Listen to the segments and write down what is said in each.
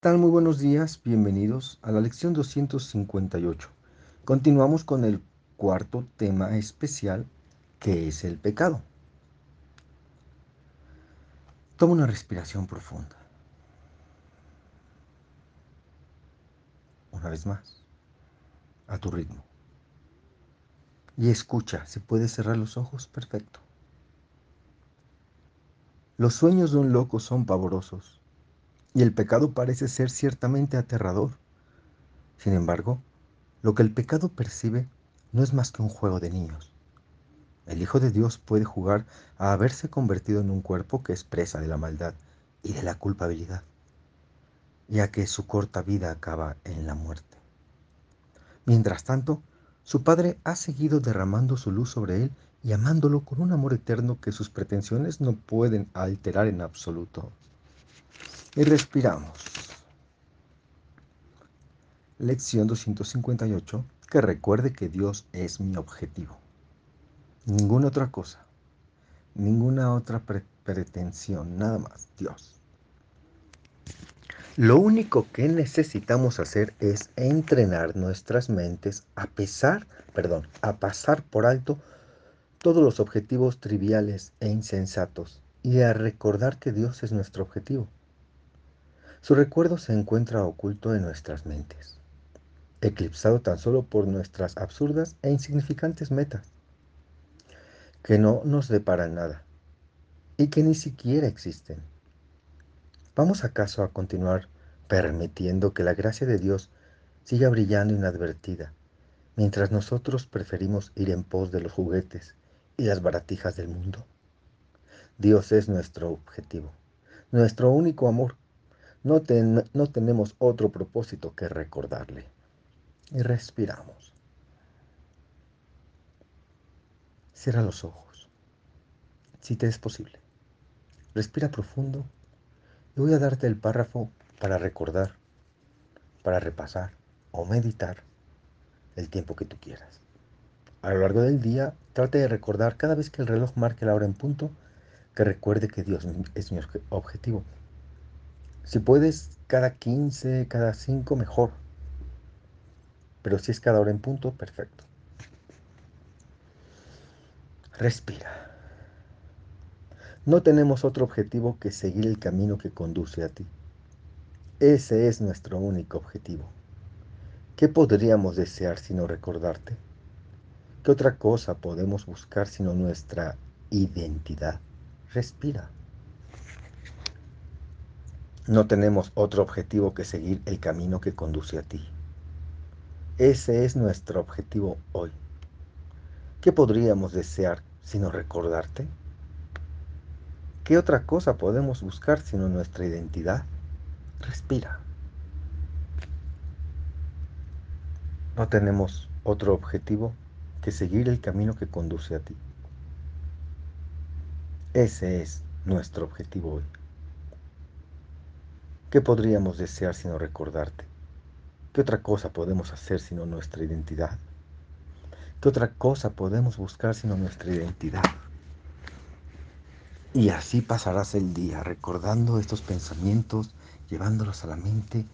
tal? Muy buenos días, bienvenidos a la lección 258. Continuamos con el cuarto tema especial, que es el pecado. Toma una respiración profunda. Una vez más, a tu ritmo. Y escucha, si puedes cerrar los ojos, perfecto. Los sueños de un loco son pavorosos y el pecado parece ser ciertamente aterrador. Sin embargo, lo que el pecado percibe no es más que un juego de niños. El Hijo de Dios puede jugar a haberse convertido en un cuerpo que expresa de la maldad y de la culpabilidad, ya que su corta vida acaba en la muerte. Mientras tanto, su Padre ha seguido derramando su luz sobre él y amándolo con un amor eterno que sus pretensiones no pueden alterar en absoluto. Y respiramos. Lección 258. Que recuerde que Dios es mi objetivo. Ninguna otra cosa. Ninguna otra pretensión. Nada más. Dios. Lo único que necesitamos hacer es entrenar nuestras mentes a pesar, perdón, a pasar por alto todos los objetivos triviales e insensatos y a recordar que Dios es nuestro objetivo. Su recuerdo se encuentra oculto en nuestras mentes, eclipsado tan solo por nuestras absurdas e insignificantes metas, que no nos deparan nada y que ni siquiera existen. ¿Vamos acaso a continuar permitiendo que la gracia de Dios siga brillando inadvertida, mientras nosotros preferimos ir en pos de los juguetes y las baratijas del mundo. Dios es nuestro objetivo, nuestro único amor. No, no tenemos otro propósito que recordarle. Y respiramos. Cierra los ojos, si te es posible. Respira profundo y voy a darte el párrafo para recordar, para repasar o meditar el tiempo que tú quieras. A lo largo del día, trate de recordar cada vez que el reloj marque la hora en punto, que recuerde que Dios es mi objetivo. Si puedes, cada 15, cada 5, mejor. Pero si es cada hora en punto, perfecto. Respira. No tenemos otro objetivo que seguir el camino que conduce a ti. Ese es nuestro único objetivo. ¿Qué podríamos desear sino recordarte? ¿Qué otra cosa podemos buscar sino nuestra identidad? Respira. No tenemos otro objetivo que seguir el camino que conduce a ti. Ese es nuestro objetivo hoy. ¿Qué podríamos desear sino recordarte? ¿Qué otra cosa podemos buscar sino nuestra identidad? Respira. No tenemos otro objetivo que seguir el camino que conduce a ti. Ese es nuestro objetivo hoy. ¿Qué podríamos desear sino recordarte? ¿Qué otra cosa podemos hacer sino nuestra identidad? ¿Qué otra cosa podemos buscar sino nuestra identidad? Y así pasarás el día recordando estos pensamientos, llevándolos a la mente,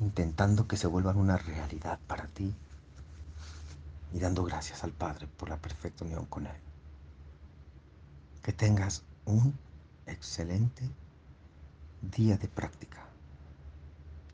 intentando que se vuelvan una realidad para ti y dando gracias al Padre por la perfecta unión con Él. Que tengas un excelente día de práctica.